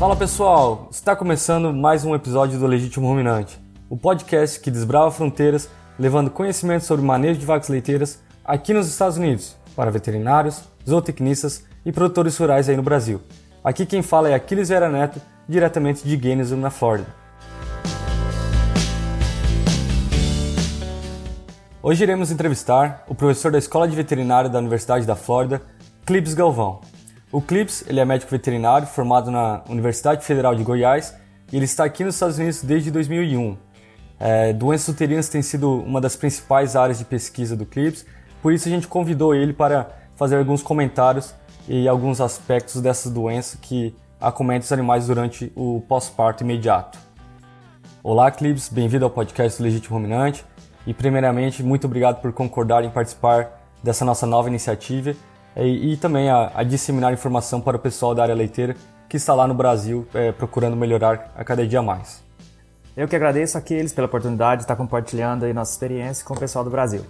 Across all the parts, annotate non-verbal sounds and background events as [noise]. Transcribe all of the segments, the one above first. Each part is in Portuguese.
Fala pessoal, está começando mais um episódio do Legítimo Ruminante, o podcast que desbrava fronteiras, levando conhecimento sobre manejo de vacas leiteiras aqui nos Estados Unidos, para veterinários, zootecnistas e produtores rurais aí no Brasil. Aqui quem fala é Aquiles Vera Neto, diretamente de Gainesville, na Flórida. Hoje iremos entrevistar o professor da Escola de Veterinária da Universidade da Flórida, Clips Galvão. O Clips ele é médico veterinário formado na Universidade Federal de Goiás e ele está aqui nos Estados Unidos desde 2001. É, doenças uterinas tem sido uma das principais áreas de pesquisa do Clips, por isso a gente convidou ele para fazer alguns comentários e alguns aspectos dessa doença que acomete os animais durante o pós-parto imediato. Olá, Clips, bem-vindo ao podcast do Legítimo Ruminante e, primeiramente, muito obrigado por concordar em participar dessa nossa nova iniciativa e, e também a, a, disseminar informação para o pessoal da área leiteira que está lá no Brasil é, procurando melhorar a cada dia mais. Eu que agradeço a eles pela oportunidade de estar compartilhando aí nossa experiência com o pessoal do Brasil.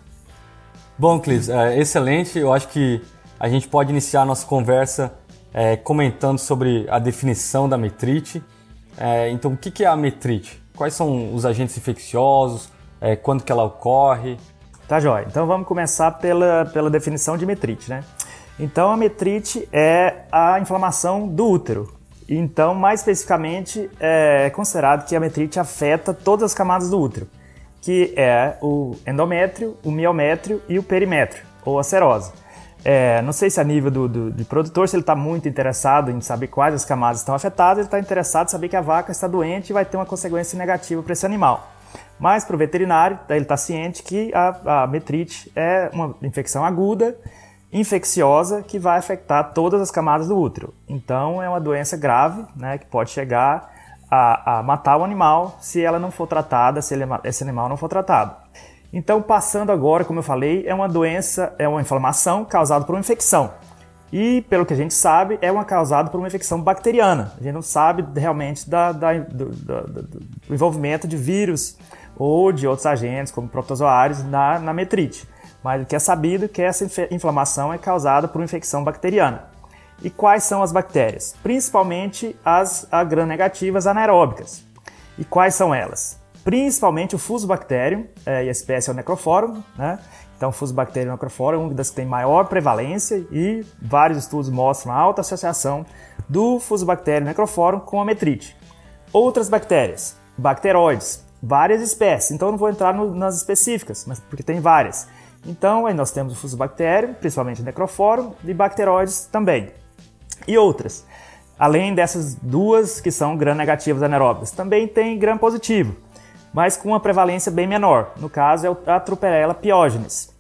Bom, Clis, é, excelente. Eu acho que a gente pode iniciar a nossa conversa é, comentando sobre a definição da metrite. É, então, o que é a metrite? Quais são os agentes infecciosos? É, quando que ela ocorre? Tá, jóia. Então, vamos começar pela, pela definição de metrite, né? Então, a metrite é a inflamação do útero. Então, mais especificamente, é considerado que a metrite afeta todas as camadas do útero, que é o endométrio, o miométrio e o perimétrio, ou a serose. É, não sei se a nível do, do, produtor, se ele está muito interessado em saber quais as camadas estão afetadas, ele está interessado em saber que a vaca está doente e vai ter uma consequência negativa para esse animal. Mas para o veterinário, ele está ciente que a, a metrite é uma infecção aguda, infecciosa, que vai afetar todas as camadas do útero. Então é uma doença grave, né, que pode chegar a, a matar o animal se ela não for tratada, se ele, esse animal não for tratado. Então, passando agora, como eu falei, é uma doença, é uma inflamação causada por uma infecção. E, pelo que a gente sabe, é uma causada por uma infecção bacteriana. A gente não sabe realmente da, da, do, do, envolvimento de vírus ou de outros agentes, como protozoários, na, na metrite. Mas o que é sabido é que essa inflamação é causada por uma infecção bacteriana. E quais são as bactérias? Principalmente as gram-negativas anaeróbicas. E quais são elas? principalmente o Fusobacterium, é, e a espécie é o Necrophorum, né? Então, Fusobacterium necrophorum é uma das que tem maior prevalência e vários estudos mostram a alta associação do Fusobacterium necrophorum com a metrite. Outras bactérias, bacteroides, várias espécies, então eu não vou entrar no, nas específicas, mas porque tem várias. Então, aí nós temos o Fusobacterium, principalmente o necrophorum, e bacteroides também. E outras, além dessas duas que são gram-negativas anaeróbicas, também tem gram-positivo, mas com uma prevalência bem menor. No caso, é a Truperella piógenes.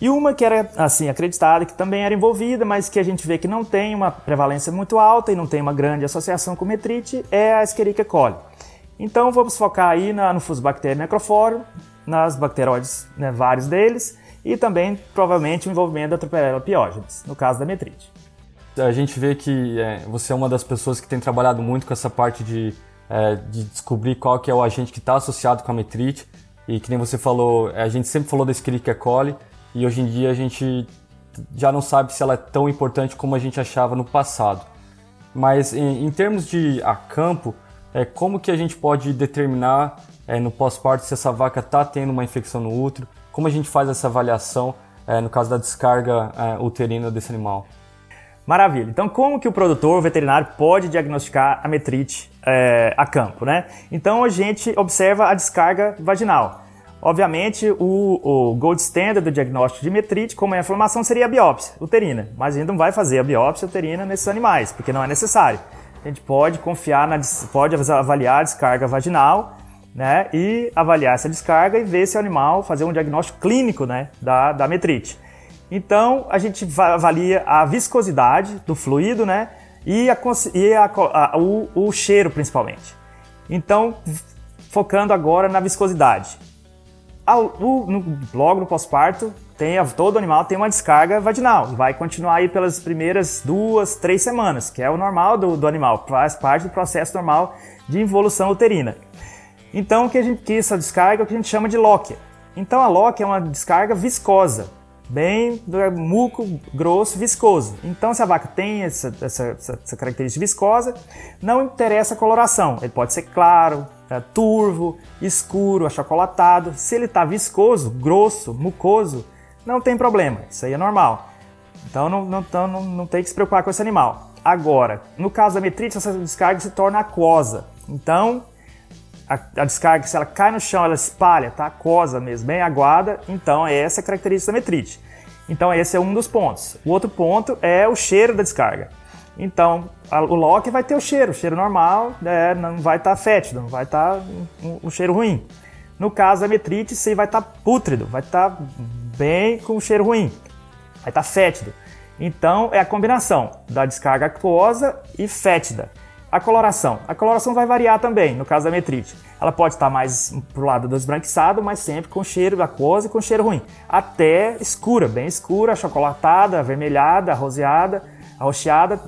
E uma que era assim acreditada que também era envolvida, mas que a gente vê que não tem uma prevalência muito alta e não tem uma grande associação com metrite, é a Escherichia coli. Então vamos focar aí na, no Fusobacterium necrophorum, nas bacteroides, né, vários deles, e também provavelmente o envolvimento da Truperella piógenes, no caso da metrite. A gente vê que é, você é uma das pessoas que tem trabalhado muito com essa parte de é, de descobrir qual que é o agente que está associado com a metrite. E que nem você falou, a gente sempre falou da Escherichia coli e hoje em dia a gente já não sabe se ela é tão importante como a gente achava no passado. Mas em, em termos de a campo, é, como que a gente pode determinar é, no pós-parto se essa vaca está tendo uma infecção no útero? Como a gente faz essa avaliação é, no caso da descarga é, uterina desse animal? Maravilha. Então, como que o produtor, o veterinário, pode diagnosticar a metrite é, a campo, né? Então, a gente observa a descarga vaginal. Obviamente, o, o, gold standard do diagnóstico de metrite, como é a inflamação, seria a biópsia uterina. Mas a gente não vai fazer a biópsia uterina nesses animais, porque não é necessário. A gente pode confiar, na, pode avaliar a descarga vaginal, né? E avaliar essa descarga e ver se o animal, fazer um diagnóstico clínico, né? Da, da metrite. Então, a gente avalia a viscosidade do fluido, né? E, a, e a, a, o, o cheiro, principalmente. Então, focando agora na viscosidade. O, no, logo no pós-parto, todo animal tem uma descarga vaginal. Vai continuar aí pelas primeiras duas, três semanas, que é o normal do, do animal, faz parte do processo normal de involução uterina. Então, o que, a gente, que essa descarga é o que a gente chama de lock. Então, a lock é uma descarga viscosa. bem muco, grosso, viscoso. Então, se a vaca tem essa, essa, essa característica viscosa, não interessa a coloração. Ele pode ser claro, é, turvo, escuro, achocolatado. Se ele está viscoso, grosso, mucoso, não tem problema. Isso aí é normal. Então, não, não, então, não, não tem que se preocupar com esse animal. Agora, no caso da metrite, essa descarga se torna aquosa. Então, a, a, descarga, se ela cai no chão, ela espalha, tá? Aquosa mesmo, bem aguada. Então, essa é a característica da metrite. Então, esse é um dos pontos. O outro ponto é o cheiro da descarga. Então, a, o Loki vai ter o cheiro, o cheiro normal, né? não vai estar tá fétido, não vai estar tá um, um, cheiro ruim. No caso da metrite, sim, vai estar tá pútrido, vai estar tá bem com um cheiro ruim, vai estar tá fétido. Então, é a combinação da descarga aquosa e fétida. A coloração. A coloração vai variar também, no caso da metrite. Ela pode estar mais pro lado do esbranquiçado, mas sempre com cheiro aquoso e com cheiro ruim. Até escura, bem escura, chocolatada, avermelhada, roseada, arroxeada,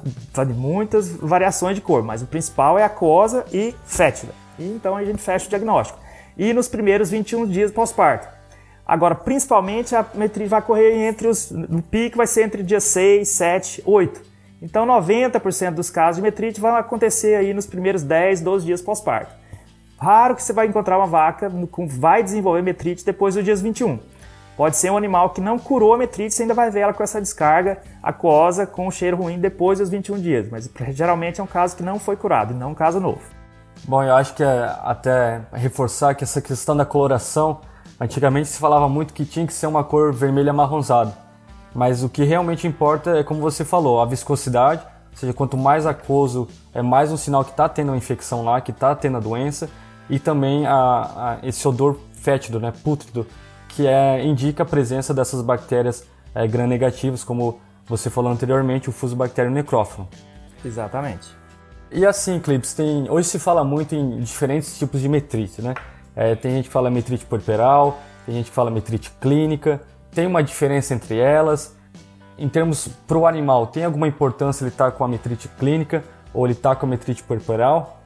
de muitas variações de cor, mas o principal é aquosa e fétida. E então a gente fecha o diagnóstico. E nos primeiros 21 dias pós-parto. Agora, principalmente, a metrite vai correr entre os. No pico vai ser entre dia 6, 7, 8. Então, 90% dos casos de metrite vão acontecer aí nos primeiros 10, 12 dias pós-parto. Raro que você vai encontrar uma vaca que vai desenvolver metrite depois dos dias 21. Pode ser um animal que não curou a metrite, você ainda vai ver ela com essa descarga aquosa, com um cheiro ruim depois dos 21 dias. Mas geralmente é um caso que não foi curado, não um caso novo. Bom, eu acho que é até reforçar que essa questão da coloração, antigamente se falava muito que tinha que ser uma cor vermelha amarronzada. Mas o que realmente importa é, como você falou, a viscosidade, ou seja, quanto mais aquoso, é mais um sinal que está tendo uma infecção lá, que está tendo a doença, e também a, a, esse odor fétido, né, pútrido, que é, indica a presença dessas bactérias é, gram-negativas, como você falou anteriormente, o fusobacterium necrófilo. Exatamente. E assim, Clips, tem, hoje se fala muito em diferentes tipos de metrite, né? É, tem gente que fala metrite puerperal, tem gente que fala metrite clínica, tem uma diferença entre elas? Em termos para o animal, tem alguma importância ele estar tá com a metrite clínica ou ele estar tá com a metrite corporal?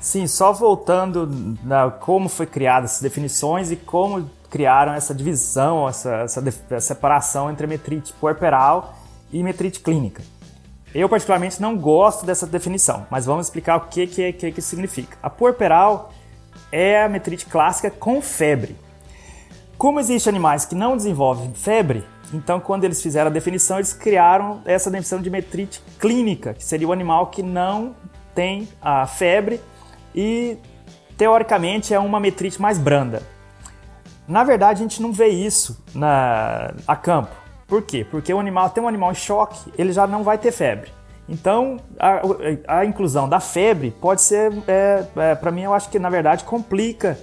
Sim, só voltando na como foi criada essas definições e como criaram essa divisão, essa, essa, essa separação entre metrite puerperal e metrite clínica. Eu particularmente não gosto dessa definição, mas vamos explicar o que que, que, que significa. A puerperal é a metrite clássica com febre. Como existem animais que não desenvolvem febre, então quando eles fizeram a definição, eles criaram essa definição de metrite clínica, que seria o animal que não tem a febre e teoricamente é uma metrite mais branda. Na verdade, a gente não vê isso na, a campo. Por quê? Porque o animal tem um animal em choque, ele já não vai ter febre. Então, a, a inclusão da febre pode ser, é, é, para mim, eu acho que na verdade complica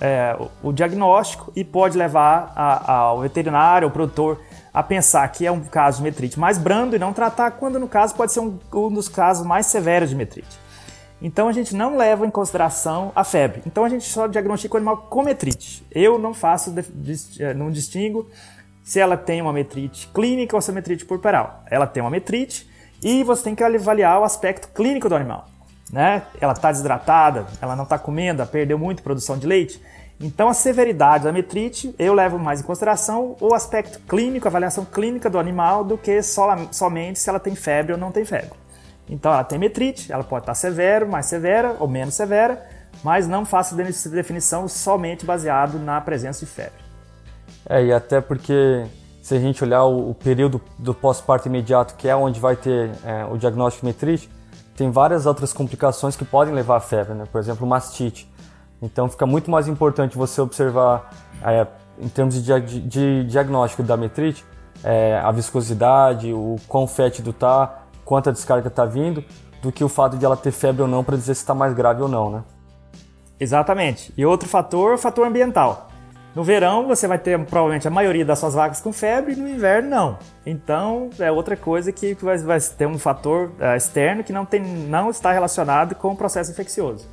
é, o diagnóstico e pode levar a, ao veterinário, ao produtor, a pensar que é um caso de metrite mais brando e não tratar, quando no caso pode ser um, um dos casos mais severos de metrite. Então a gente não leva em consideração a febre. Então a gente só diagnostica o animal com metrite. Eu não faço, é, não distingo se ela tem uma metrite clínica ou se é metrite purpural. Ela tem uma metrite e você tem que avaliar o aspecto clínico do animal né? Ela está desidratada, ela não está comendo, perdeu muito produção de leite. Então, a severidade da metrite eu levo mais em consideração o aspecto clínico, a avaliação clínica do animal, do que somente se ela tem febre ou não tem febre. Então, ela tem metrite, ela pode estar severa, mais severa ou menos severa, mas não faço definição somente baseado na presença de febre. É, e até porque se a gente olhar o, o período do pós-parto imediato, que é onde vai ter é, o diagnóstico metrite, tem várias outras complicações que podem levar à febre, né? por exemplo, mastite. Então fica muito mais importante você observar, é, em termos de, de, de, diagnóstico da metrite, é, a viscosidade, o quão fétido está, quanta descarga está vindo, do que o fato de ela ter febre ou não para dizer se está mais grave ou não, né? Exatamente. E outro fator, o fator ambiental. No verão você vai ter provavelmente a maioria das suas vacas com febre, no inverno não. Então é outra coisa que vai, vai ter um fator uh, externo que não, tem, não está relacionado com o processo infeccioso.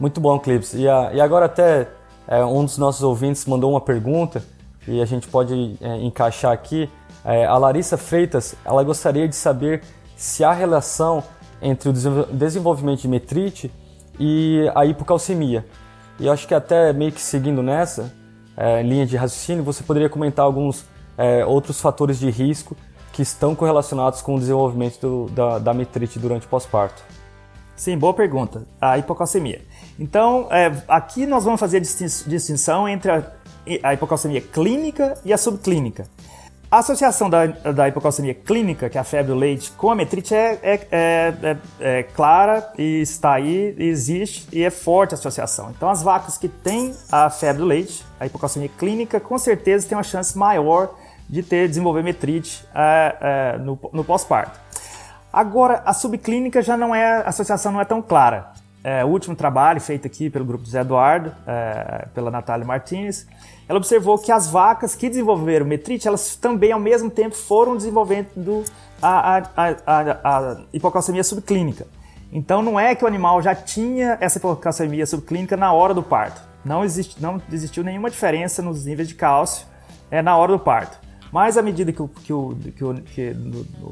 Muito bom, Clips. E, e agora até é, um dos nossos ouvintes mandou uma pergunta e a gente pode é, encaixar aqui. É, a Larissa Freitas, ela gostaria de saber se há relação entre o desenvolvimento de metrite e a hipocalcemia. E eu acho que até meio que seguindo nessa, é, linha de raciocínio, você poderia comentar alguns é, outros fatores de risco que estão correlacionados com o desenvolvimento do, da, da metrite durante o pós-parto? Sim, boa pergunta. A hipocalcemia. Então, é, aqui nós vamos fazer a distinção entre a, a hipocalcemia clínica e a subclínica. A associação da, da hipocalcemia clínica, que é a febre do leite, com a metrite é, é, é, é, clara e está aí, existe e é forte a associação. Então, as vacas que têm a febre do leite, a hipocalcemia clínica, com certeza tem uma chance maior de ter desenvolver metrite no, no pós-parto. Agora, a subclínica já não é, a associação não é tão clara. É, o último trabalho feito aqui pelo grupo José Eduardo, é, pela Natália Martinez, ela observou que as vacas que desenvolveram metrite, elas também ao mesmo tempo foram desenvolvendo a, a, a, a hipocalcemia subclínica. Então não é que o animal já tinha essa hipocalcemia subclínica na hora do parto. Não, existe, não existiu nenhuma diferença nos níveis de cálcio é, na hora do parto. Mas à medida que, o, que, o, que, o, que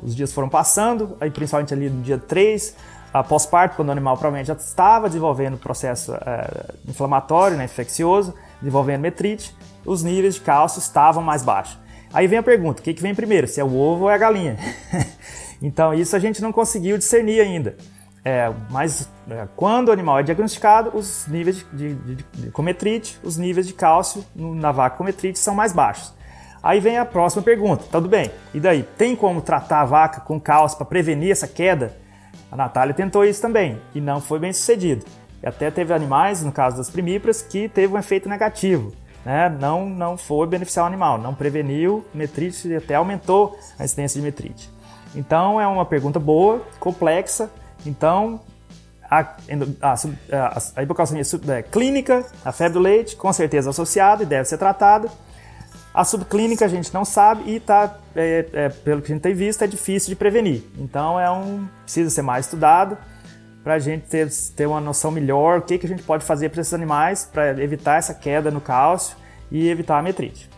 os dias foram passando, aí principalmente ali no dia 3, após parto, quando o animal provavelmente já estava desenvolvendo processo é, inflamatório, né, infeccioso, desenvolvendo metrite, os níveis de cálcio estavam mais baixos. Aí vem a pergunta: o que, que vem primeiro, se é o ovo ou é a galinha? [laughs] então, isso a gente não conseguiu discernir ainda. É, mas é, quando o animal é diagnosticado, os níveis de, de, de, de cometrite, os níveis de cálcio na vaca com metrite são mais baixos. Aí vem a próxima pergunta: tudo bem, e daí? Tem como tratar a vaca com cálcio para prevenir essa queda? A Natália tentou isso também e não foi bem sucedido. E até teve animais, no caso das primíparas, que teve um efeito negativo. Né? Não, não foi beneficiar o animal, não preveniu metrite e até aumentou a incidência de metrite. Então é uma pergunta boa, complexa. Então a, a, a, a hipocalcemia é, clínica, a febre do leite, com certeza associada e deve ser tratada. A subclínica a gente não sabe e tá, é, é, pelo que a gente tem visto, é difícil de prevenir. Então é um precisa ser mais estudado para a gente ter, ter uma noção melhor o que, que a gente pode fazer para esses animais para evitar essa queda no cálcio e evitar a metrite.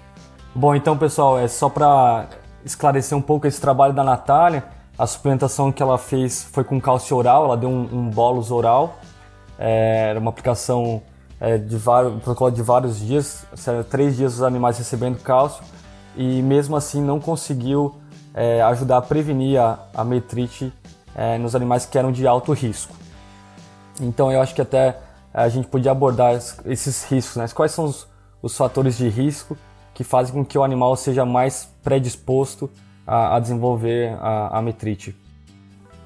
Bom, então pessoal, é só para esclarecer um pouco esse trabalho da Natália. A suplementação que ela fez foi com cálcio oral, ela deu um, um oral. É, era uma aplicação é, de vários, protocolo de vários dias, três dias os animais recebendo cálcio e mesmo assim não conseguiu é, ajudar a prevenir a, a metrite é, nos animais que eram de alto risco. Então eu acho que até a gente podia abordar esses riscos, né? Quais são os, os fatores de risco que fazem com que o animal seja mais predisposto a, a desenvolver a, a metrite?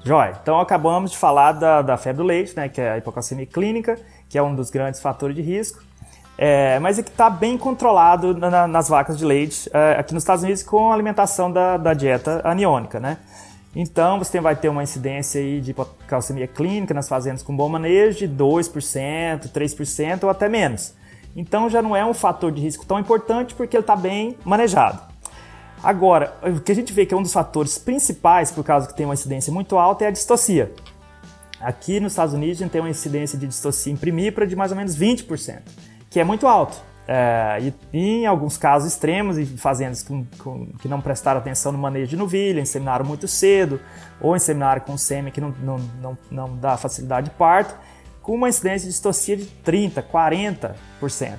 Joia, então acabamos de falar da, da febre do leite, né, que é a hipocalcemia clínica, que é um dos grandes fatores de risco, é, mas é que está bem controlado na, nas vacas de leite é, aqui nos Estados Unidos com a alimentação da, da dieta aniônica, né? Então você vai ter uma incidência aí de hipocalcemia clínica nas fazendas com bom manejo de 2%, 3% ou até menos. Então já não é um fator de risco tão importante porque ele está bem manejado. Agora, o que a gente vê que é um dos fatores principais por causa que tem uma incidência muito alta é a distocia. Aqui nos Estados Unidos a gente tem uma incidência de distocia imprimípara de mais ou menos 20%, que é muito alto. É, e, em alguns casos extremos, e fazendas com, com, que não prestaram atenção no manejo de novilha, inseminaram muito cedo, ou inseminaram com sêmen que não, não, não, não dá facilidade de parto, com uma incidência de distocia de 30%, 40%,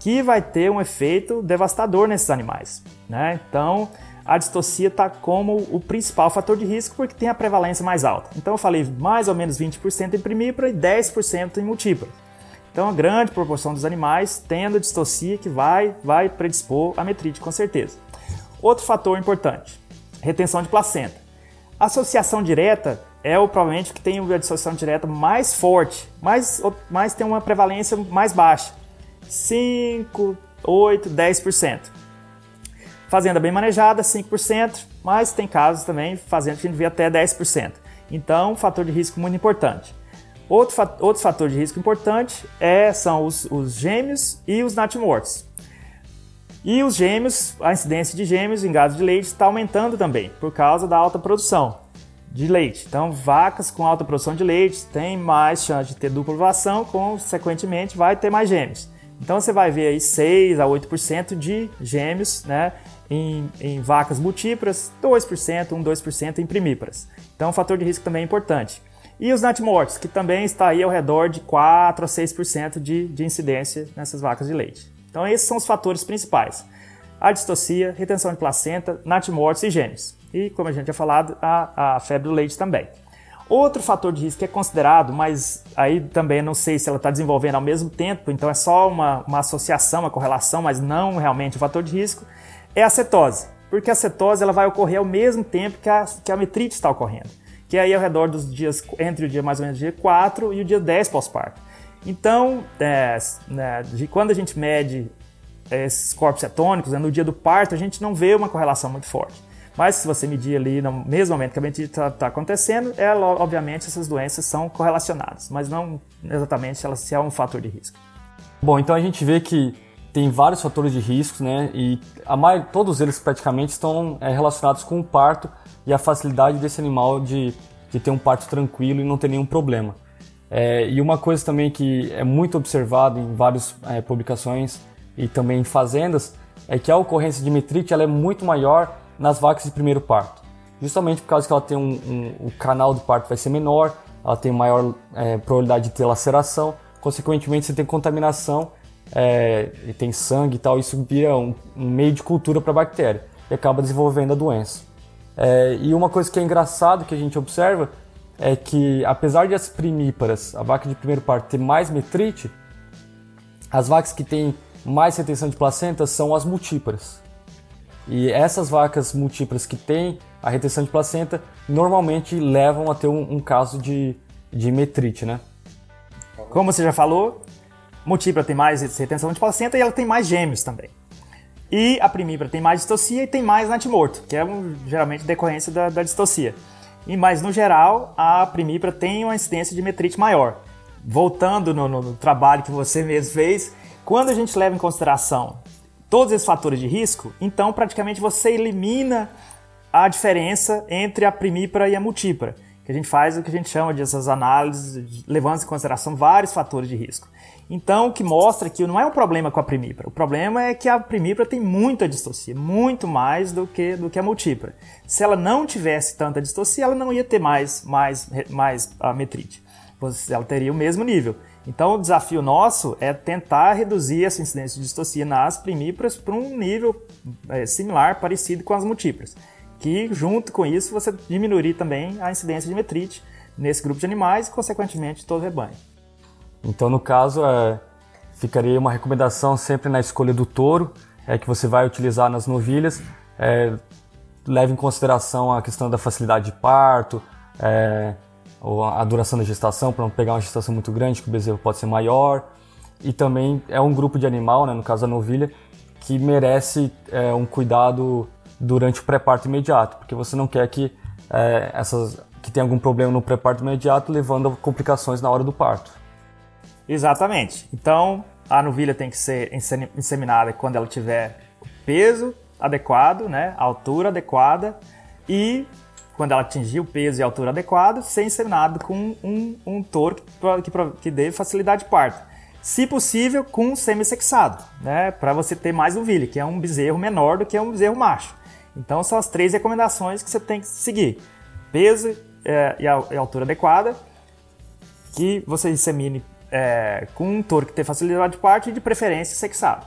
que vai ter um efeito devastador nesses animais. Né? Então, a distocia está como o principal fator de risco porque tem a prevalência mais alta. Então eu falei mais ou menos 20% em primípara e 10% em multípara. Então a grande proporção dos animais tendo distocia que vai, vai predispor a metrite com certeza. Outro fator importante, retenção de placenta. Associação direta é o provavelmente que tem a dissociação direta mais forte, mas, mas tem uma prevalência mais baixa. 5, 8, 10%. Fazenda bem manejada, 5%, mas tem casos também fazenda que a vê até 10%. Então, fator de risco muito importante. Outro, outro fator de risco importante é, são os, os gêmeos e os natimortos. E os gêmeos, a incidência de gêmeos em gado de leite está aumentando também, por causa da alta produção de leite. Então, vacas com alta produção de leite têm mais chance de ter dupla ovulação, consequentemente vai ter mais gêmeos. Então, você vai ver aí 6 a 8% de gêmeos, né? em, em vacas multíparas, 2%, 1, 2% em primíparas. Então, o fator de risco também é importante. E os natimortos, que também está aí ao redor de 4 a 6% de, de incidência nessas vacas de leite. Então, esses são os fatores principais. a distocia, retenção de placenta, natimortos e genes. E, como a gente já falado, a, a febre do leite também. Outro fator de risco que é considerado, mas aí também não sei se ela está desenvolvendo ao mesmo tempo, então é só uma, uma associação, uma correlação, mas não realmente o fator de risco, é a cetose. Porque a cetose ela vai ocorrer ao mesmo tempo que a, que a metrite está ocorrendo, que é aí ao redor dos dias, entre o dia mais ou menos dia 4 e o dia 10 pós-parto. Então, é, né, de quando a gente mede esses corpos cetônicos, né, no dia do parto, a gente não vê uma correlação muito forte. Mas se você medir ali no mesmo momento que a mentira está tá acontecendo, ela, obviamente essas doenças são correlacionadas, mas não exatamente elas, se é um fator de risco. Bom, então a gente vê que tem vários fatores de risco, né? E a todos eles praticamente estão é, relacionados com o parto e a facilidade desse animal de, de ter um parto tranquilo e não ter nenhum problema. É, e uma coisa também que é muito observado em várias é, publicações e também em fazendas é que a ocorrência de metrite ela é muito maior nas vacas de primeiro parto. Justamente por causa que ela tem um, um o canal do parto vai ser menor, ela tem maior é, probabilidade de ter laceração, consequentemente você tem contaminação é, e tem sangue e tal, isso vira um, um meio de cultura para a bactéria e acaba desenvolvendo a doença. É, e uma coisa que é engraçado que a gente observa é que apesar de as primíparas, a vaca de primeiro parto ter mais metrite, as vacas que têm mais retenção de placenta são as multíparas. E essas vacas múltiplas que têm a retenção de placenta normalmente levam a ter um, um caso de, de metrite, né? Como você já falou, múltipla tem mais retenção de placenta e ela tem mais gêmeos também. E a primípara tem mais distocia e tem mais natimorto, que é um, geralmente decorrência da, da distocia. E, mas, no geral, a primípara tem uma incidência de metrite maior. Voltando no, no, no trabalho que você mesmo fez, quando a gente leva em consideração todos esses fatores de risco, então praticamente você elimina a diferença entre a primípara e a multípara, que a gente faz o que a gente chama de essas análises, levando em consideração vários fatores de risco. Então, o que mostra que não é um problema com a primípara. O problema é que a primípara tem muita distocia, muito mais do que, do que a multípara. Se ela não tivesse tanta distocia, ela não ia ter mais, mais, mais a metrite. Ela teria o mesmo nível. Então, o desafio nosso é tentar reduzir essa incidência de distocia nas primíparas para um nível é, similar, parecido com as múltiplas. Que, junto com isso, você diminuiria também a incidência de metrite nesse grupo de animais e, consequentemente, todo o rebanho. Então, no caso, é, ficaria uma recomendação sempre na escolha do touro, é, que você vai utilizar nas novilhas. É, leve em consideração a questão da facilidade de parto, é, a duração da gestação, para não pegar uma gestação muito grande, que o bezerro pode ser maior. E também é um grupo de animal, né, no caso a novilha, que merece é, um cuidado durante o pré-parto imediato, porque você não quer que é, essas que tenha algum problema no pré-parto imediato levando a complicações na hora do parto. Exatamente. Então, a novilha tem que ser inseminada quando ela tiver peso adequado, né, altura adequada e quando ela atingir o peso e a altura adequada, ser inseminado com um, um touro que, que, que dê facilidade de parto. Se possível, com um semissexado, né? Para você ter mais novilha, que é um bezerro menor do que um bezerro macho. Então, são as três recomendações que você tem que seguir: peso é, e, a, e, altura adequada, que você insemine é, com um touro que tem facilidade de parto e, de preferência, sexado.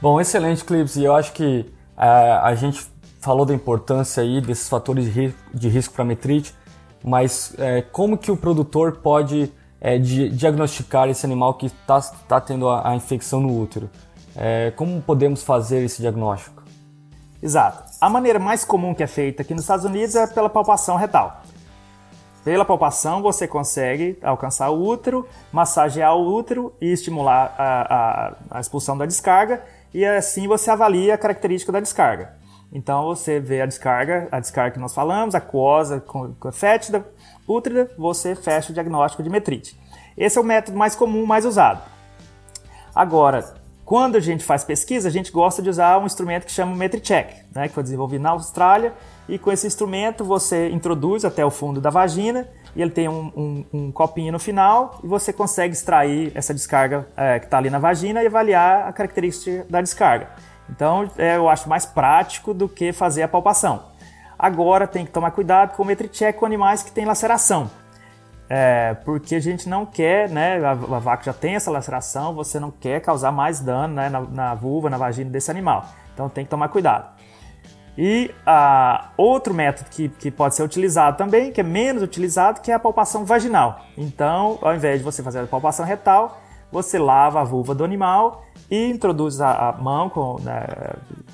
Bom, excelente, Clips. E eu acho que é, a gente falou da importância aí desses fatores de, de risco para metrite, mas é, como que o produtor pode é, di diagnosticar esse animal que está tá tendo a, a, infecção no útero? É, como podemos fazer esse diagnóstico? Exato. A maneira mais comum que é feita aqui nos Estados Unidos é pela palpação retal. Pela palpação você consegue alcançar o útero, massagear o útero e estimular a, a, a expulsão da descarga, e assim você avalia a característica da descarga. Então você vê a descarga, a descarga que nós falamos, aquosa, fétida, útrida, você fecha o diagnóstico de metrite. Esse é o método mais comum, mais usado. Agora, quando a gente faz pesquisa, a gente gosta de usar um instrumento que chama MetriCheck, né, que foi desenvolvido na Austrália, e com esse instrumento você introduz até o fundo da vagina, e ele tem um, um, um copinho no final, e você consegue extrair essa descarga é, que está ali na vagina e avaliar a característica da descarga. Então é, eu acho mais prático do que fazer a palpação. Agora tem que tomar cuidado com o metricheck com animais que têm laceração. é, porque a gente não quer, né, a, a, vaca já tem essa laceração, você não quer causar mais dano né, na, na vulva, na vagina desse animal. Então tem que tomar cuidado. E ah, outro método que, que pode ser utilizado também, que é menos utilizado, que é a palpação vaginal. Então, ao invés de você fazer a palpação retal, você lava a vulva do animal e introduz a, a mão com, né,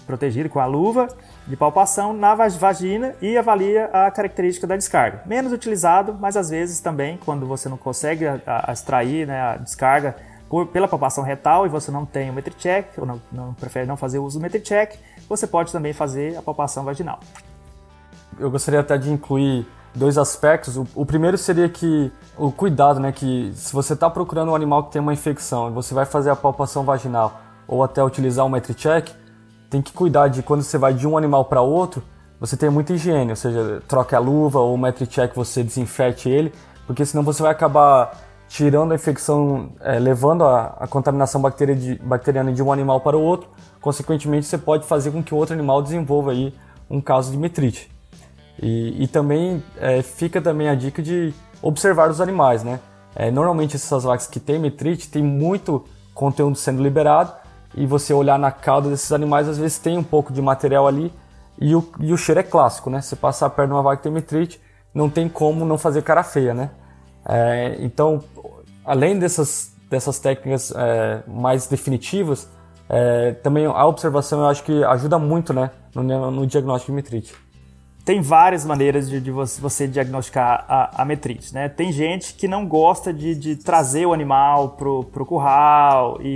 protegida com a luva de palpação na vagina e avalia a característica da descarga. Menos utilizado, mas às vezes também, quando você não consegue a, a extrair né, a descarga por, pela palpação retal e você não tem o MetriCheck, ou não, não prefere não fazer uso do MetriCheck, você pode também fazer a palpação vaginal. Eu gostaria até de incluir dois aspectos. O, o primeiro seria que o cuidado, né, que se você está procurando um animal que tem uma infecção e você vai fazer a palpação vaginal ou até utilizar o MetriCheck, tem que cuidar de quando você vai de um animal para outro, você tem muita higiene, ou seja, troque a luva ou o MetriCheck você desinfete ele, porque senão você vai acabar tirando a infecção, é, levando a, a contaminação de, bacteriana de um animal para o outro, consequentemente você pode fazer com que o outro animal desenvolva aí um caso de metrite. E, e também é, fica também a dica de observar os animais, né? É, normalmente essas vacas que têm metrite tem muito conteúdo sendo liberado e você olhar na cauda desses animais às vezes tem um pouco de material ali e o, e o cheiro é clássico, né? Você passar perto de uma vaca que tem metrite, não tem como não fazer cara feia, né? É, então, além dessas, dessas técnicas é, mais definitivas, é, também a observação eu acho que ajuda muito né, no, no diagnóstico de metrite. Tem várias maneiras de, de você diagnosticar a, a, metrite. Né? Tem gente que não gosta de, de trazer o animal pro, pro curral e,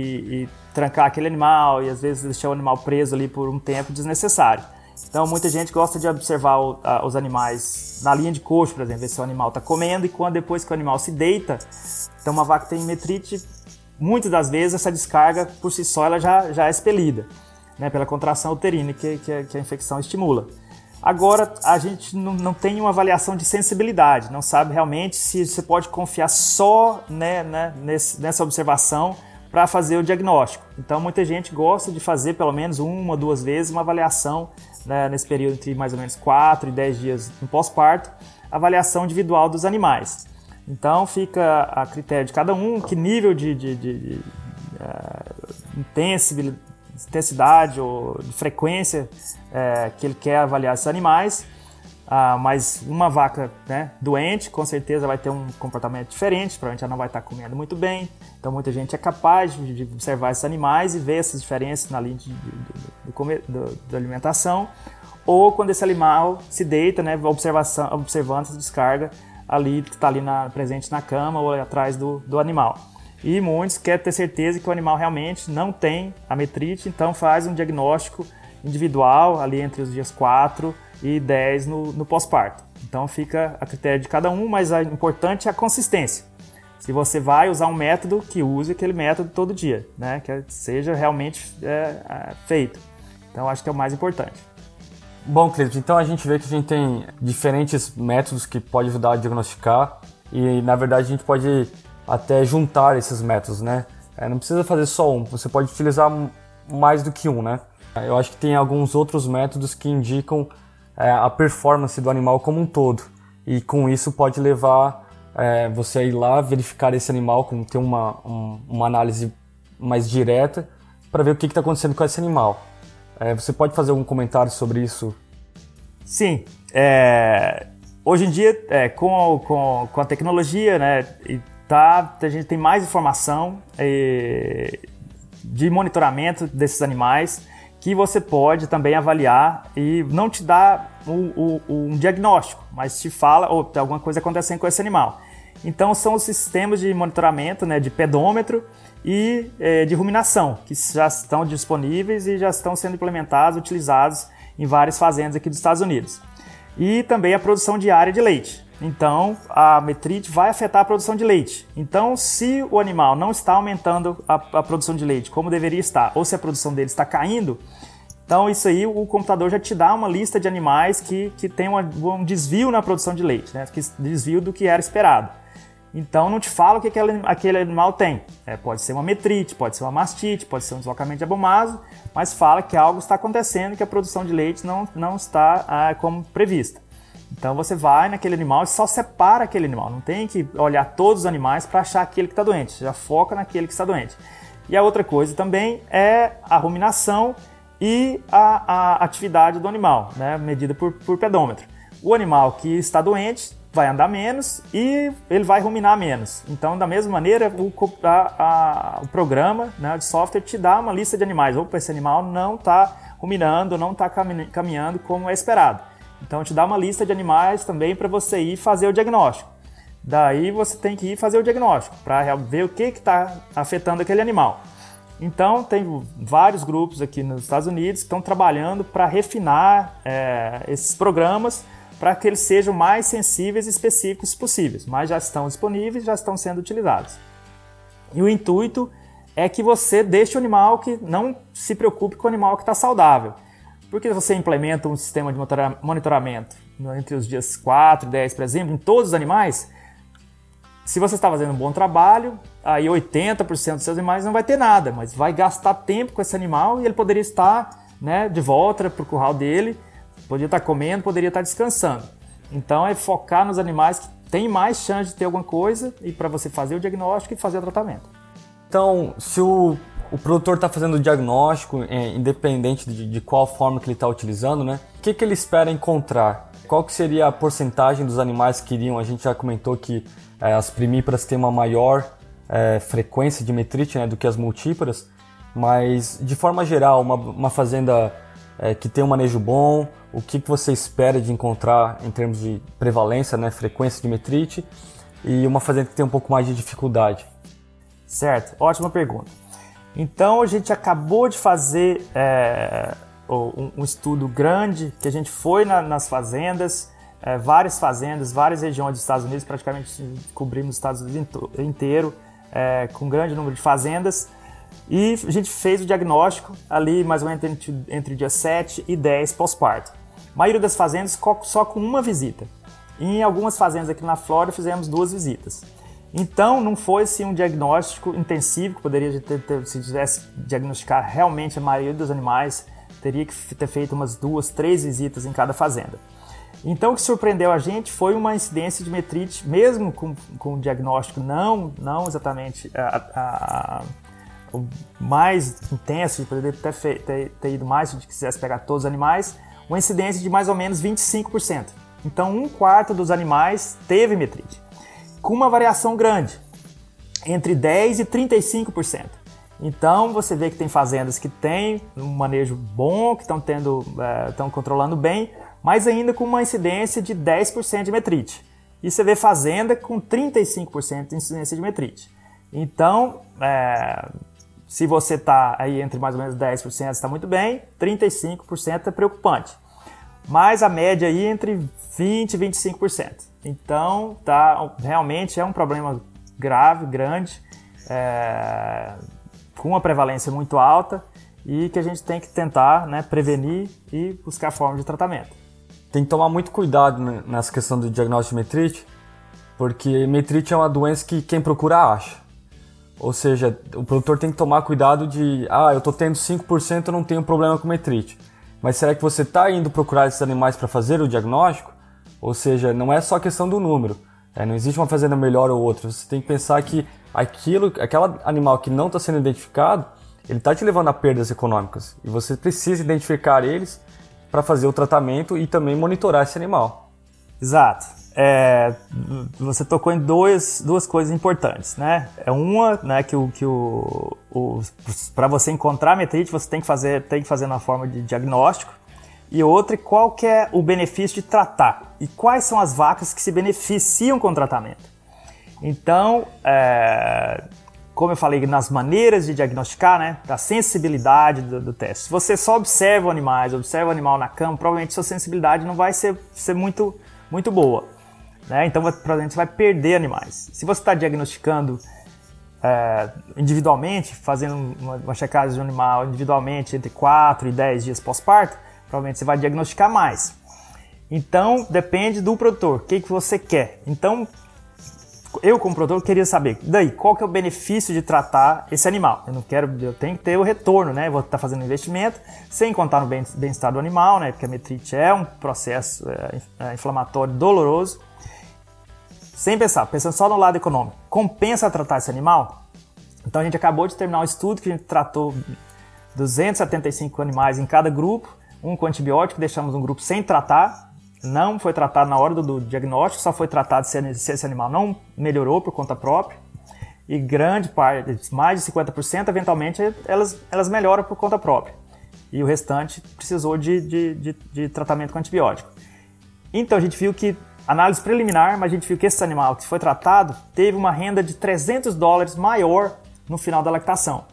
e trancar aquele animal e às vezes deixar o animal preso ali por um tempo desnecessário. Então, muita gente gosta de observar o, a, os animais na linha de coxo, por exemplo, ver se o animal está comendo e quando depois que o animal se deita, então uma vaca tem metrite, muitas das vezes essa descarga por si só ela já, já é expelida, né, pela contração uterina que, que, que a infecção estimula. Agora, a gente não, não, tem uma avaliação de sensibilidade, não sabe realmente se você pode confiar só né, né, nesse, nessa observação para fazer o diagnóstico. Então, muita gente gosta de fazer pelo menos uma ou duas vezes uma avaliação né, nesse período entre mais ou menos 4 e 10 dias no pós-parto, avaliação individual dos animais. Então, fica a critério de cada um que nível de, de, de, de uh, intensidade ou de frequência uh, que ele quer avaliar esses animais ah, mas uma vaca né, doente, com certeza vai ter um comportamento diferente, provavelmente ela não vai estar comendo muito bem. Então, muita gente é capaz de, observar esses animais e ver essas diferenças na linha de, da alimentação. Ou quando esse animal se deita, né, observação, observando essa descarga ali que está ali na, presente na cama ou atrás do, do animal. E muitos querem ter certeza que o animal realmente não tem a metrite, então faz um diagnóstico individual ali entre os dias 4 e 10 no, no pós-parto. Então fica a critério de cada um, mas o importante é a consistência. Se você vai usar um método, que use aquele método todo dia, né? que seja realmente é, é, feito. Então acho que é o mais importante. Bom, Cleiton, então a gente vê que a gente tem diferentes métodos que pode ajudar a diagnosticar e na verdade a gente pode até juntar esses métodos, né? É, não precisa fazer só um, você pode utilizar mais do que um, né? Eu acho que tem alguns outros métodos que indicam é, a performance do animal como um todo. E com isso pode levar é, você a ir lá verificar esse animal, com, ter uma, um, uma análise mais direta para ver o que está acontecendo com esse animal. É, você pode fazer algum comentário sobre isso? Sim. É, hoje em dia, é, com, com, com a tecnologia, né, tá, a gente tem mais informação é, de monitoramento desses animais que você pode também avaliar e não te dá um, um, um diagnóstico, mas te fala, ou oh, tem alguma coisa acontecendo com esse animal. Então são os sistemas de monitoramento né, de pedômetro e é, de ruminação, que já estão disponíveis e já estão sendo implementados, utilizados em várias fazendas aqui dos Estados Unidos. E também a produção diária de leite. Então, a metrite vai afetar a produção de leite. Então, se o animal não está aumentando a, a, produção de leite como deveria estar, ou se a produção dele está caindo, então isso aí o computador já te dá uma lista de animais que, que tem uma, um desvio na produção de leite, né? que desvio do que era esperado. Então não te fala o que aquele, aquele animal tem. É, pode ser uma metrite, pode ser uma mastite, pode ser um deslocamento de abomaso, mas fala que algo está acontecendo que a produção de leite não, não está ah, como prevista. Então você vai naquele animal e só separa aquele animal. Não tem que olhar todos os animais para achar aquele que está doente. Já foca naquele que está doente. E a outra coisa também é a ruminação e a, a atividade do animal, né, medida por, por pedômetro. O animal que está doente vai andar menos e ele vai ruminar menos. Então, da mesma maneira, o, a, a, o programa né, de software te dá uma lista de animais. Opa, esse animal não está ruminando, não está caminhando como é esperado. Então, te dá uma lista de animais também para você ir fazer o diagnóstico. Daí você tem que ir fazer o diagnóstico para ver o que está afetando aquele animal. Então, tem vários grupos aqui nos Estados Unidos que estão trabalhando para refinar é, esses programas para que eles sejam mais sensíveis e específicos possíveis, mas já estão disponíveis, já estão sendo utilizados. E o intuito é que você deixe o animal que não se preocupe com o animal que está saudável. Porque você implementa um sistema de monitoramento entre os dias 4 e 10, por exemplo, em todos os animais, se você está fazendo um bom trabalho, aí 80% dos seus animais não vai ter nada, mas vai gastar tempo com esse animal e ele poderia estar né, de volta para o curral dele Poderia estar comendo, poderia estar descansando. Então é focar nos animais que têm mais chance de ter alguma coisa e para você fazer o diagnóstico e fazer o tratamento. Então, se o, o produtor está fazendo o diagnóstico, é, independente de, de, qual forma que ele está utilizando, né? O que, que ele espera encontrar? Qual que seria a porcentagem dos animais que iriam? A gente já comentou que é, as primíparas têm uma maior é, frequência de metrite né, do que as multíparas, mas de forma geral, uma, uma fazenda é, que tem um manejo bom, o que, que você espera de encontrar em termos de prevalência, né, frequência de metrite, e uma fazenda que tem um pouco mais de dificuldade? Certo, ótima pergunta. Então a gente acabou de fazer é, um, um, estudo grande que a gente foi na, nas fazendas, é, várias fazendas, várias regiões dos Estados Unidos, praticamente cobrimos os Estados Unidos inteiro, é, com grande número de fazendas e a gente fez o diagnóstico ali mais ou menos entre, entre dia 7 e 10 pós-parto. A maioria das fazendas só com uma visita. Em algumas fazendas aqui na Flórida fizemos duas visitas. Então não foi assim, um diagnóstico intensivo, que poderia ter, ter, se tivesse diagnosticar realmente a maioria dos animais, teria que ter feito umas duas, três visitas em cada fazenda. Então o que surpreendeu a gente foi uma incidência de metrite, mesmo com, com o diagnóstico não, não exatamente a, a, mais intenso, de poder ter, ter, ter ido mais se quisesse pegar todos os animais, uma incidência de mais ou menos 25%. Então, um quarto dos animais teve metrite, com uma variação grande, entre 10% e 35%. Então, você vê que tem fazendas que têm um manejo bom, que estão tendo, estão é, controlando bem, mas ainda com uma incidência de 10% de metrite. E você vê fazenda com 35% de incidência de metrite. Então, é, se você está aí entre mais ou menos 10%, está muito bem, 35% é preocupante. Mas a média aí é entre 20% e 25%. Então, tá, realmente é um problema grave, grande, é, com uma prevalência muito alta e que a gente tem que tentar né, prevenir e buscar formas de tratamento. Tem que tomar muito cuidado nessa questão do diagnóstico de metrite, porque metrite é uma doença que quem procura acha. Ou seja, o produtor tem que tomar cuidado de, ah, eu estou tendo 5%, eu não tenho problema com metrite. Mas será que você está indo procurar esses animais para fazer o diagnóstico? Ou seja, não é só questão do número. É, não existe uma fazenda melhor ou outra. Você tem que pensar que aquilo, aquele animal que não está sendo identificado, ele está te levando a perdas econômicas. E você precisa identificar eles para fazer o tratamento e também monitorar esse animal. Exato é, você tocou em dois, duas coisas importantes, né? É uma, né, que o que o, o para você encontrar metrite você tem que fazer tem que fazer na forma de diagnóstico e outra qual que é o benefício de tratar e quais são as vacas que se beneficiam com o tratamento. Então, é, como eu falei nas maneiras de diagnosticar, né, da sensibilidade do, do, teste. Se você só observa o animal, observa o animal na cama, provavelmente sua sensibilidade não vai ser, ser muito muito boa. Né? Então, provavelmente, você vai perder animais. Se você está diagnosticando é, individualmente, fazendo uma, uma checagem de um animal individualmente entre 4 e 10 dias pós-parto, provavelmente você vai diagnosticar mais. Então, depende do produtor, o que, que você quer. Então, eu como produtor queria saber, daí, qual que é o benefício de tratar esse animal? Eu não quero, eu tenho que ter o retorno, né? Eu vou estar fazendo investimento, sem contar no bem-estar do animal, né? Porque a metrite é um processo é, é, inflamatório doloroso. Sem pensar, pensando só no lado econômico, compensa tratar esse animal? Então a gente acabou de terminar um estudo que a gente tratou 275 animais em cada grupo, um com antibiótico, deixamos um grupo sem tratar, não foi tratado na hora do, diagnóstico, só foi tratado se, se, esse animal não melhorou por conta própria. E grande parte, mais de 50%, eventualmente, elas, elas melhoram por conta própria. E o restante precisou de, de, de, de tratamento com antibiótico. Então a gente viu que, análise preliminar, mas a gente viu que esse animal que foi tratado teve uma renda de 300 dólares maior no final da lactação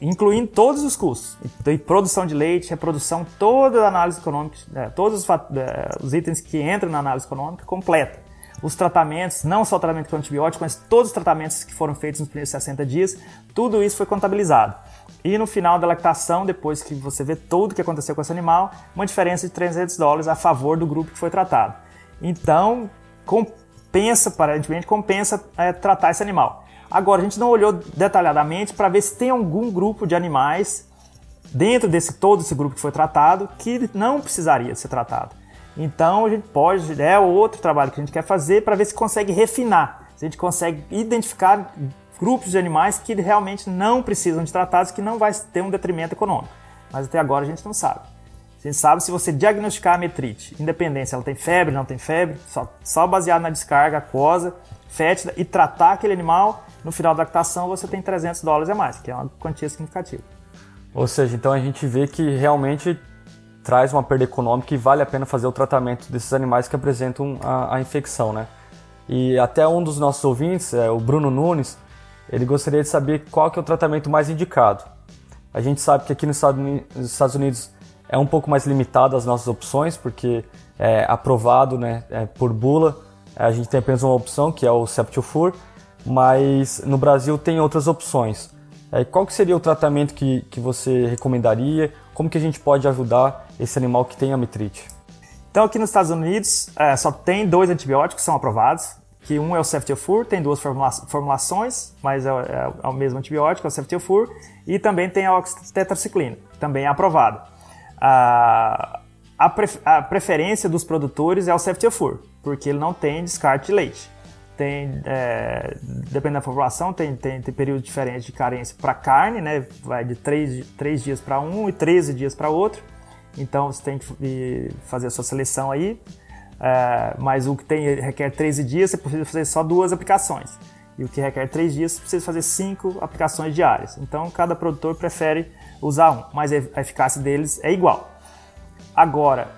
incluindo todos os custos, e produção de leite, reprodução, toda a análise econômica, é, todos os, é, os, itens que entram na análise econômica completa. Os tratamentos, não só o tratamento com antibiótico, mas todos os tratamentos que foram feitos nos primeiros 60 dias, tudo isso foi contabilizado. E no final da lactação, depois que você vê tudo o que aconteceu com esse animal, uma diferença de 300 dólares a favor do grupo que foi tratado. Então, compensa, aparentemente, compensa é, tratar esse animal. Agora, a gente não olhou detalhadamente para ver se tem algum grupo de animais dentro desse todo esse grupo que foi tratado que não precisaria ser tratado. Então, a gente pode, é outro trabalho que a gente quer fazer para ver se consegue refinar, se a gente consegue identificar grupos de animais que realmente não precisam de tratados, que não vai ter um detrimento econômico. Mas até agora a gente não sabe. A gente sabe se você diagnosticar a metrite, independente se ela tem febre, não tem febre, só, só baseado na descarga aquosa, fétida e tratar aquele animal, no final da lactação você tem 300 dólares a mais, que é uma quantia significativa. Ou seja, então a gente vê que realmente traz uma perda econômica e vale a pena fazer o tratamento desses animais que apresentam a, a infecção, né? E até um dos nossos ouvintes, é, o Bruno Nunes, ele gostaria de saber qual que é o tratamento mais indicado. A gente sabe que aqui nos Estados Unidos é um pouco mais limitado as nossas opções, porque é aprovado né, é, por bula, a gente tem apenas uma opção, que é o Septufur, mas no Brasil tem outras opções. É, qual que seria o tratamento que, que você recomendaria? Como que a gente pode ajudar esse animal que tem a mitrite? Então aqui nos Estados Unidos é, só tem dois antibióticos que são aprovados, que um é o Ceftiofur, tem duas formula formulações, mas é, é, é, o mesmo antibiótico, é o Ceftiofur, e também tem a oxitetraciclina, também é aprovado. A, a, a preferência dos produtores é o Ceftiofur, porque ele não tem descarte de leite tem, é, dependendo da população, tem, tem, tem períodos diferentes de carência para carne, né? Vai de 3, 3 dias para um e 13 dias para outro. Então você tem que fazer a sua seleção aí. É, mas o que tem, requer 13 dias, você precisa fazer só duas aplicações. E o que requer 3 dias, você precisa fazer 5 aplicações diárias. Então cada produtor prefere usar um, mas a eficácia deles é igual. Agora,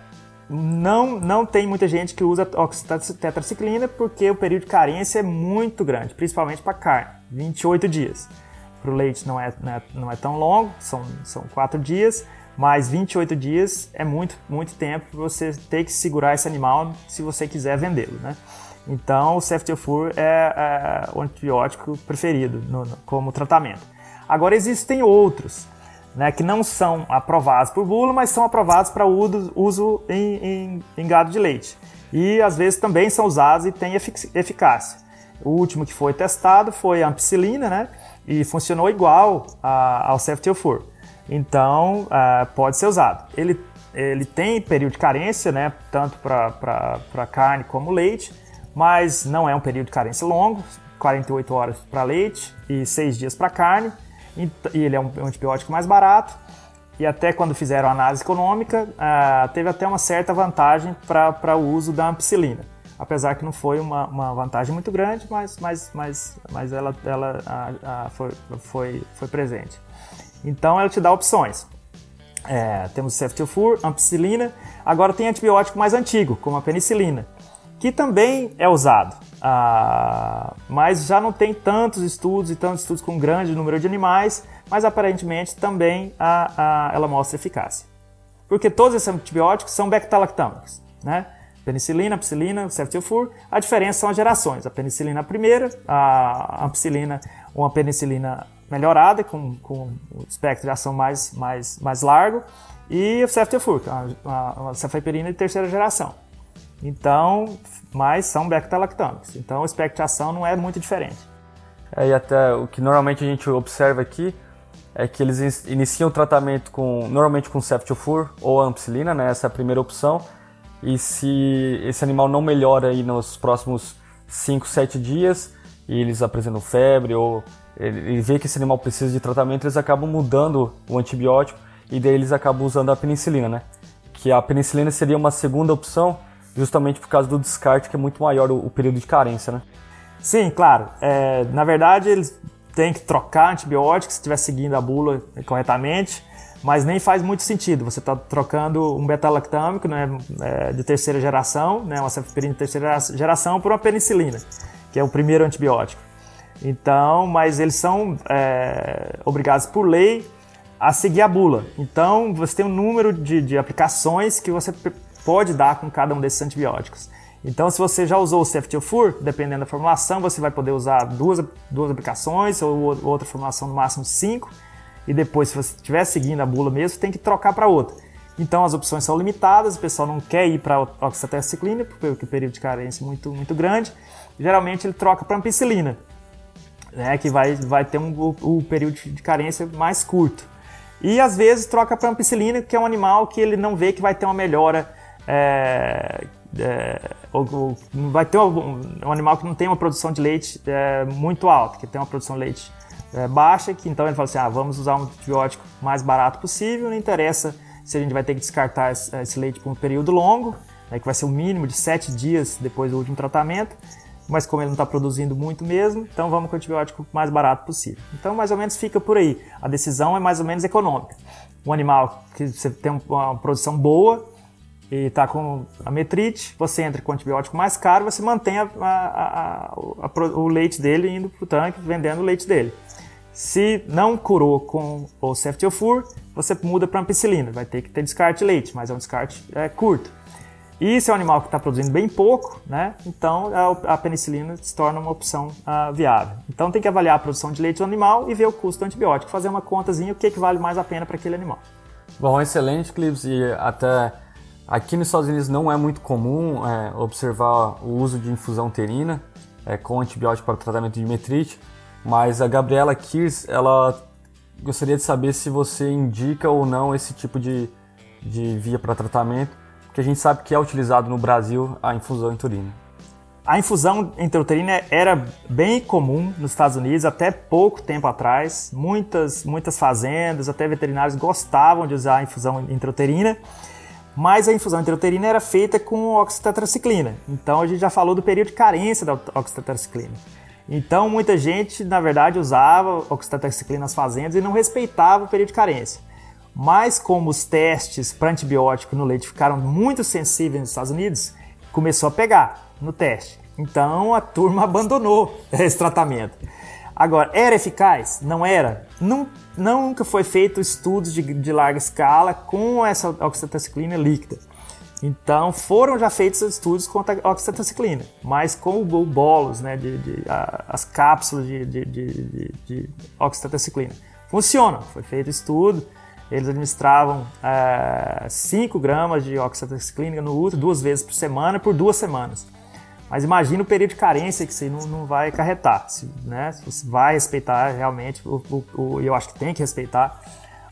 não, não tem muita gente que usa oxitetraciclina porque o período de carência é muito grande, principalmente para carne, 28 dias. Para o leite não é, não é, não é tão longo, são, são 4 dias, mas 28 dias é muito, muito tempo para você ter que segurar esse animal se você quiser vendê-lo, né? Então, o Ceftiofur é, é o antibiótico preferido no, no, como tratamento. Agora, existem outros né, que não são aprovados por bula, mas são aprovados para uso em, em, em, gado de leite. E às vezes também são usados e têm eficácia. O último que foi testado foi a ampicilina, né? E funcionou igual a, ao ceftiofur. Então, uh, pode ser usado. Ele, ele tem período de carência, né? Tanto para carne como leite, mas não é um período de carência longo, 48 horas para leite e 6 dias para carne e ele é um antibiótico mais barato. E até quando fizeram a análise econômica, ah, teve até uma certa vantagem para o uso da ampicilina. Apesar que não foi uma, uma vantagem muito grande, mas, mas, mas, mas ela, ela a, a, foi, foi, foi presente. Então ela te dá opções. É, temos ceftiofur, ampicilina. Agora tem antibiótico mais antigo, como a penicilina, que também é usado. Ah, mas já não tem tantos estudos e tantos estudos com grande número de animais, mas aparentemente também a, a, ela mostra eficácia. Porque todos esses antibióticos são beta-lactâmicos, né? Penicilina, ampicilina, ceftiofur, a diferença são as gerações. A penicilina primeira, a ampicilina, uma penicilina melhorada, com, com o espectro de ação mais, mais, mais largo, e o ceftiofur, a, a, a de terceira geração. Então, mas são beta-lactâmicos. Então, o espectro de ação não é muito diferente. É, e até o que normalmente a gente observa aqui é que eles iniciam o tratamento com normalmente com ceftiofur ou ampicilina, né? Essa é a primeira opção. E se esse animal não melhora aí nos próximos 5, 7 dias e eles apresentam febre ou ele vê que esse animal precisa de tratamento, eles acabam mudando o antibiótico e daí eles acabam usando a penicilina, né? Que a penicilina seria uma segunda opção justamente por causa do descarte que é muito maior o, o período de carência, né? Sim, claro. É, na verdade, eles têm que trocar antibióticos se estiver seguindo a bula corretamente, mas nem faz muito sentido. Você está trocando um beta-lactâmico né, é, de terceira geração, né, uma cefepirina de terceira geração, por uma penicilina, que é o primeiro antibiótico. Então, mas eles são é, obrigados por lei a seguir a bula. Então, você tem um número de, de aplicações que você pode dar com cada um desses antibióticos. Então, se você já usou o ceftiofur, dependendo da formulação, você vai poder usar duas, duas aplicações ou outra formulação no máximo cinco. E depois, se você estiver seguindo a bula mesmo, tem que trocar para outra. Então, as opções são limitadas, o pessoal não quer ir para oxatetraciclina, porque o período de carência é muito, muito grande. Geralmente, ele troca para ampicilina, né, que vai, vai ter um, o, o período de carência mais curto. E, às vezes, troca para ampicilina, que é um animal que ele não vê que vai ter uma melhora é, é, ou, ou, vai ter um, um, animal que não tem uma produção de leite é, muito alta, que tem uma produção de leite é, baixa, que então ele fala assim, ah, vamos usar um antibiótico mais barato possível, não interessa se a gente vai ter que descartar esse, esse leite por um período longo, né, que vai ser o um mínimo de sete dias depois do último tratamento, mas como ele não está produzindo muito mesmo, então vamos com o antibiótico mais barato possível. Então mais ou menos fica por aí. A decisão é mais ou menos econômica. Um animal que você tem uma produção boa, e está com a metrite, você entra com o antibiótico mais caro, você mantém a, a, a, o leite dele indo para o tanque, vendendo o leite dele. Se não curou com o ceftiofur, você muda para ampicilina, vai ter que ter descarte de leite, mas é um descarte é, curto. E se é um animal que está produzindo bem pouco, né, então a, penicilina se torna uma opção uh, viável. Então tem que avaliar a produção de leite do animal e ver o custo do antibiótico, fazer uma contazinha o que, que vale mais a pena para aquele animal. Bom, excelente, Clips, e até Aqui nos Estados Unidos não é muito comum é, observar o uso de infusão uterina é, com antibiótico para tratamento de metrite, mas a Gabriela Kirs, ela gostaria de saber se você indica ou não esse tipo de, de via para tratamento, porque a gente sabe que é utilizado no Brasil a infusão uterina. A infusão intrauterina era bem comum nos Estados Unidos até pouco tempo atrás. Muitas, muitas fazendas, até veterinários gostavam de usar a infusão intrauterina mas a infusão intrauterina era feita com oxitetraciclina. Então a gente já falou do período de carência da oxitetraciclina. Então muita gente, na verdade, usava oxitetraciclina nas fazendas e não respeitava o período de carência. Mas como os testes para antibiótico no leite ficaram muito sensíveis nos Estados Unidos, começou a pegar no teste. Então a turma [laughs] abandonou esse tratamento. Agora, era eficaz? Não era? Não, nunca foi feito estudos de, de larga escala com essa oxitociclina líquida. Então, foram já feitos estudos com a mas com o bolos, né, de, de a, as cápsulas de, de, de, de. Funciona, foi feito estudo, eles administravam 5 é, gramas de oxitociclina no útero duas vezes por semana por duas semanas. Mas imagina o período de carência que você não, não vai acarretar, se, né? Você vai respeitar realmente, e o, eu acho que tem que respeitar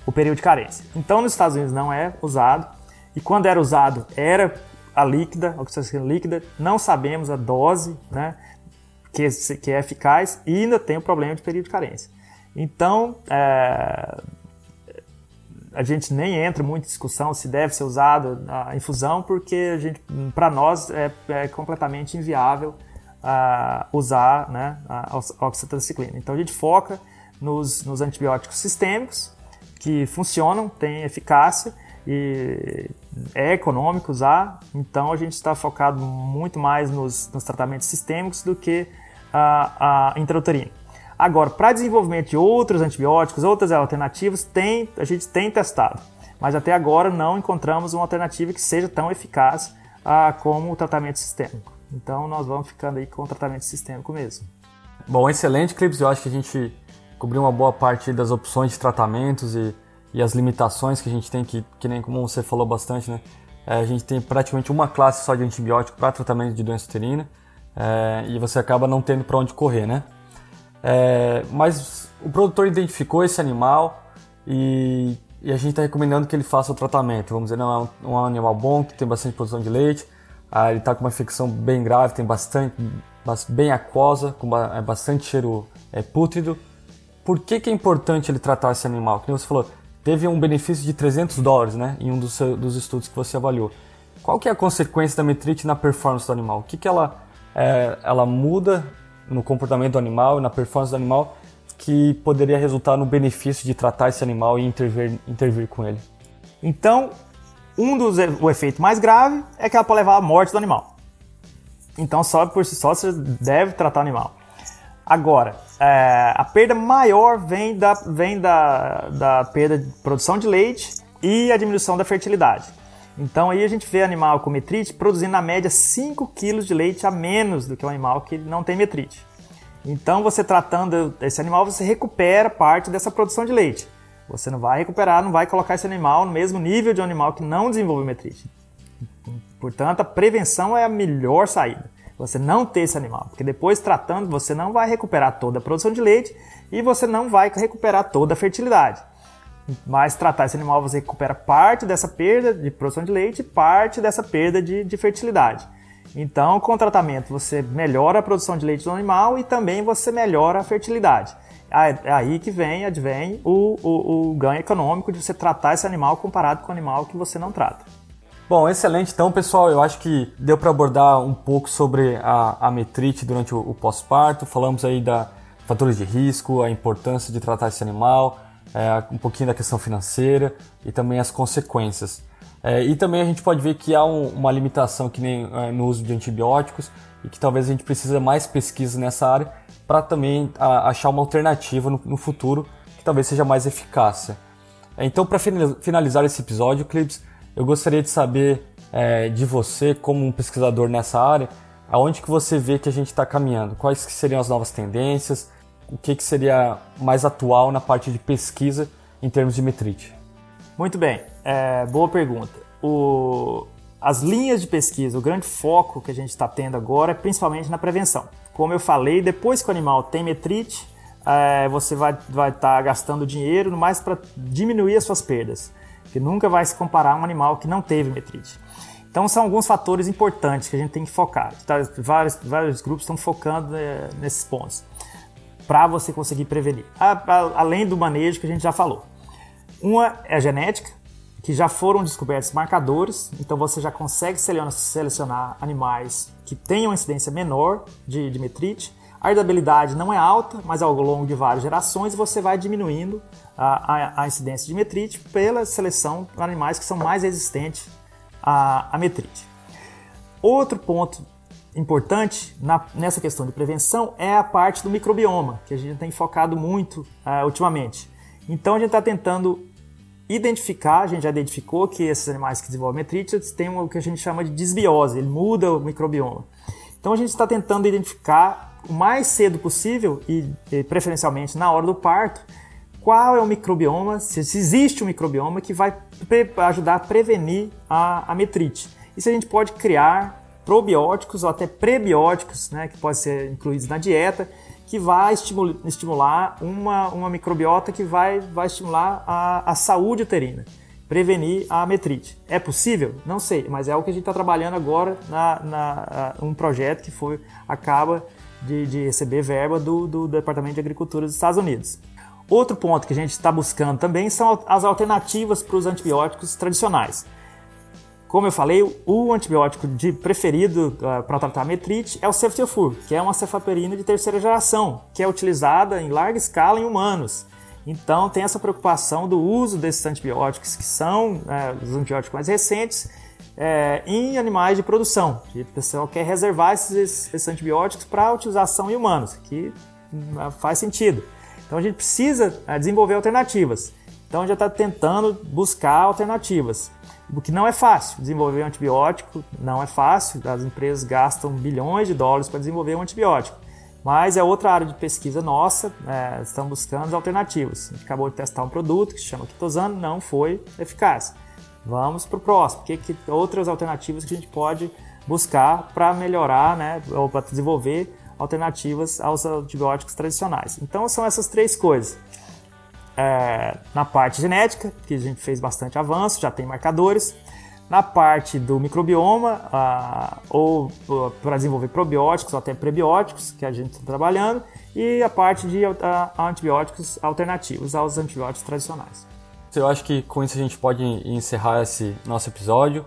o período de carência. Então, nos Estados Unidos não é usado, e quando era usado, era a líquida, a oxitocina líquida, não sabemos a dose, né? Que, que é eficaz e ainda tem o problema de período de carência. Então, é, a gente nem entra muito em discussão se deve ser usado a infusão, porque para nós é, é, completamente inviável uh, usar né, a oxitociclina. Então a gente foca nos, nos antibióticos sistêmicos, que funcionam, têm eficácia e é econômico usar, então a gente está focado muito mais nos, nos, tratamentos sistêmicos do que a, a intrauterina. Agora, para desenvolvimento de outros antibióticos, outras alternativas, tem, a gente tem testado, mas até agora não encontramos uma alternativa que seja tão eficaz ah, como o tratamento sistêmico. Então, nós vamos ficando aí com o tratamento sistêmico mesmo. Bom, excelente, Clips. Eu acho que a gente cobriu uma boa parte das opções de tratamentos e, e as limitações que a gente tem, que, que nem como você falou bastante, né? É, a gente tem praticamente uma classe só de antibiótico para tratamento de doença uterina é, e você acaba não tendo para onde correr, né? É, mas o produtor identificou esse animal e, e a gente está recomendando que ele faça o tratamento. Vamos dizer, não é um, um animal bom, que tem bastante produção de leite, ah, ele está com uma infecção bem grave, tem bastante, bem aquosa, com é bastante cheiro é, pútrido. Por que, que é importante ele tratar esse animal? Como você falou, teve um benefício de 300 dólares né, em um dos, dos estudos que você avaliou. Qual que é a consequência da metrite na performance do animal? O que, que ela, é, ela muda no comportamento do animal e na performance do animal que poderia resultar no benefício de tratar esse animal e intervir, intervir com ele? Então, um dos o efeito mais grave é que ela pode levar à morte do animal. Então, só por si só você deve tratar o animal. Agora, é, a perda maior vem, da, vem da, da perda de produção de leite e a diminuição da fertilidade. Então aí a gente vê animal com metrite produzindo na média 5 kg de leite a menos do que o animal que não tem metrite. Então você tratando esse animal, você recupera parte dessa produção de leite. Você não vai recuperar, não vai colocar esse animal no mesmo nível de um animal que não desenvolveu metrite. Portanto, a prevenção é a melhor saída você não ter esse animal, porque depois tratando você não vai recuperar toda a produção de leite e você não vai recuperar toda a fertilidade. Mas tratar esse animal você recupera parte dessa perda de produção de leite parte dessa perda de, de fertilidade. Então, com o tratamento você melhora a produção de leite do animal e também você melhora a fertilidade. É aí que vem, advém o, o, o ganho econômico de você tratar esse animal comparado com o animal que você não trata. Bom, excelente. Então, pessoal, eu acho que deu para abordar um pouco sobre a, a metrite durante o, o pós-parto. Falamos aí da fatores de risco, a importância de tratar esse animal, é, um pouquinho da questão financeira e também as consequências. É, e também a gente pode ver que há um, uma limitação que nem é, no uso de antibióticos e que talvez a gente precise mais pesquisa nessa área para também a, achar uma alternativa no, no, futuro que talvez seja mais eficaz. Então, para finalizar esse episódio, Clips, eu gostaria de saber é, de você, como um pesquisador nessa área, aonde que você vê que a gente está caminhando? Quais que seriam as novas tendências? O que, que seria mais atual na parte de pesquisa em termos de metrite? Muito bem, é, boa pergunta. O, as linhas de pesquisa, o grande foco que a gente está tendo agora é principalmente na prevenção. Como eu falei, depois que o animal tem metrite, é, você vai estar vai tá gastando dinheiro mais para diminuir as suas perdas que nunca vai se comparar a um animal que não teve metrite. Então são alguns fatores importantes que a gente tem que focar. Tá? Vários, vários grupos estão focando é, nesses pontos para você conseguir prevenir. A, a, além do manejo que a gente já falou. Uma é a genética, que já foram descobertos marcadores, então você já consegue selecionar animais que tenham incidência menor de, metrite. A herdabilidade não é alta, mas ao longo de várias gerações você vai diminuindo a, a, a incidência de metrite pela seleção de animais que são mais resistentes à, à metrite. Outro ponto importante na, nessa questão de prevenção é a parte do microbioma, que a gente tem focado muito uh, ultimamente. Então a gente está tentando identificar, a gente já identificou que esses animais que desenvolvem metrite têm o que a gente chama de desbiose, ele muda o microbioma. Então a gente está tentando identificar o mais cedo possível e, e preferencialmente na hora do parto, qual é o microbioma, se, existe um microbioma que vai ajudar a prevenir a, a metrite. E se a gente pode criar probióticos ou até prebióticos, né, que podem ser incluídos na dieta, que vai estimular uma, uma microbiota que vai, vai estimular a, a saúde uterina, prevenir a metrite. É possível? Não sei, mas é o que a gente está trabalhando agora na, na um projeto que foi acaba de, de receber verba do, do Departamento de Agricultura dos Estados Unidos. Outro ponto que a gente está buscando também são as alternativas para os antibióticos tradicionais. Como eu falei, o antibiótico de preferido uh, para tratar metrite é o ceftiofur, que é uma cefaperina de terceira geração, que é utilizada em larga escala em humanos. Então tem essa preocupação do uso desses antibióticos, que são uh, os antibióticos mais recentes, uh, em animais de produção. o pessoal quer reservar esses, esses antibióticos para utilização em humanos, que hum, faz sentido. Então a gente precisa é, desenvolver alternativas. Então a gente já está tentando buscar alternativas. O que não é fácil. Desenvolver um antibiótico não é fácil. As empresas gastam bilhões de dólares para desenvolver um antibiótico. Mas é outra área de pesquisa nossa, é, estamos buscando alternativas. A gente acabou de testar um produto que se chama quitosano, não foi eficaz. Vamos para o próximo. Que, que outras alternativas que a gente pode buscar para melhorar, né, ou para desenvolver alternativas aos antibióticos tradicionais. Então são essas três coisas. É, na parte genética, que a gente fez bastante avanço, já tem marcadores. Na parte do microbioma, ou, ou para desenvolver probióticos ou até prebióticos, que a gente está trabalhando, e a parte de ah, antibióticos alternativos aos antibióticos tradicionais. Eu acho que com isso a gente pode encerrar esse nosso episódio.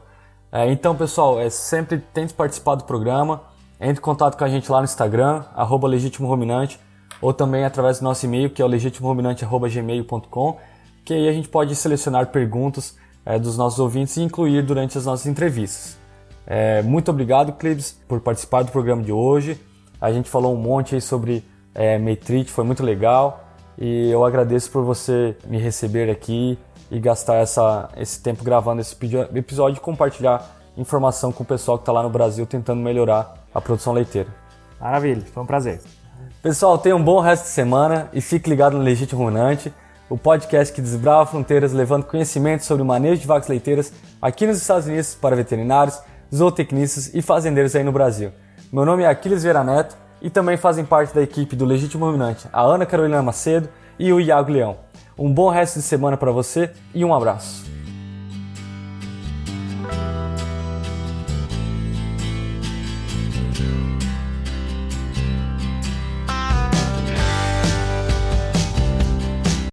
É, então, pessoal, é, sempre tente participar do programa. Entre em contato com a gente lá no Instagram, Legítimo Ruminante, ou também através do nosso e-mail, que é o legitimoruminante.gmail.com, que aí a gente pode selecionar perguntas é, dos nossos ouvintes e incluir durante as nossas entrevistas. É, muito obrigado, Clibs, por participar do programa de hoje. A gente falou um monte aí sobre é, Metrite, foi muito legal. E eu agradeço por você me receber aqui e gastar essa, esse tempo gravando esse episódio e compartilhar informação com o pessoal que está lá no Brasil tentando melhorar a produção leiteira. Maravilha, foi um prazer. Pessoal, tenha um bom resto de semana e fique ligado no Legítimo Ruminante, o podcast que desbrava fronteiras levando conhecimento sobre o manejo de vacas leiteiras aqui nos Estados Unidos para veterinários, zootecnistas e fazendeiros aí no Brasil. Meu nome é Aquiles Vera Neto e também fazem parte da equipe do Legítimo Ruminante a Ana Carolina Macedo e o Iago Leão. Um bom resto de semana para você e um abraço.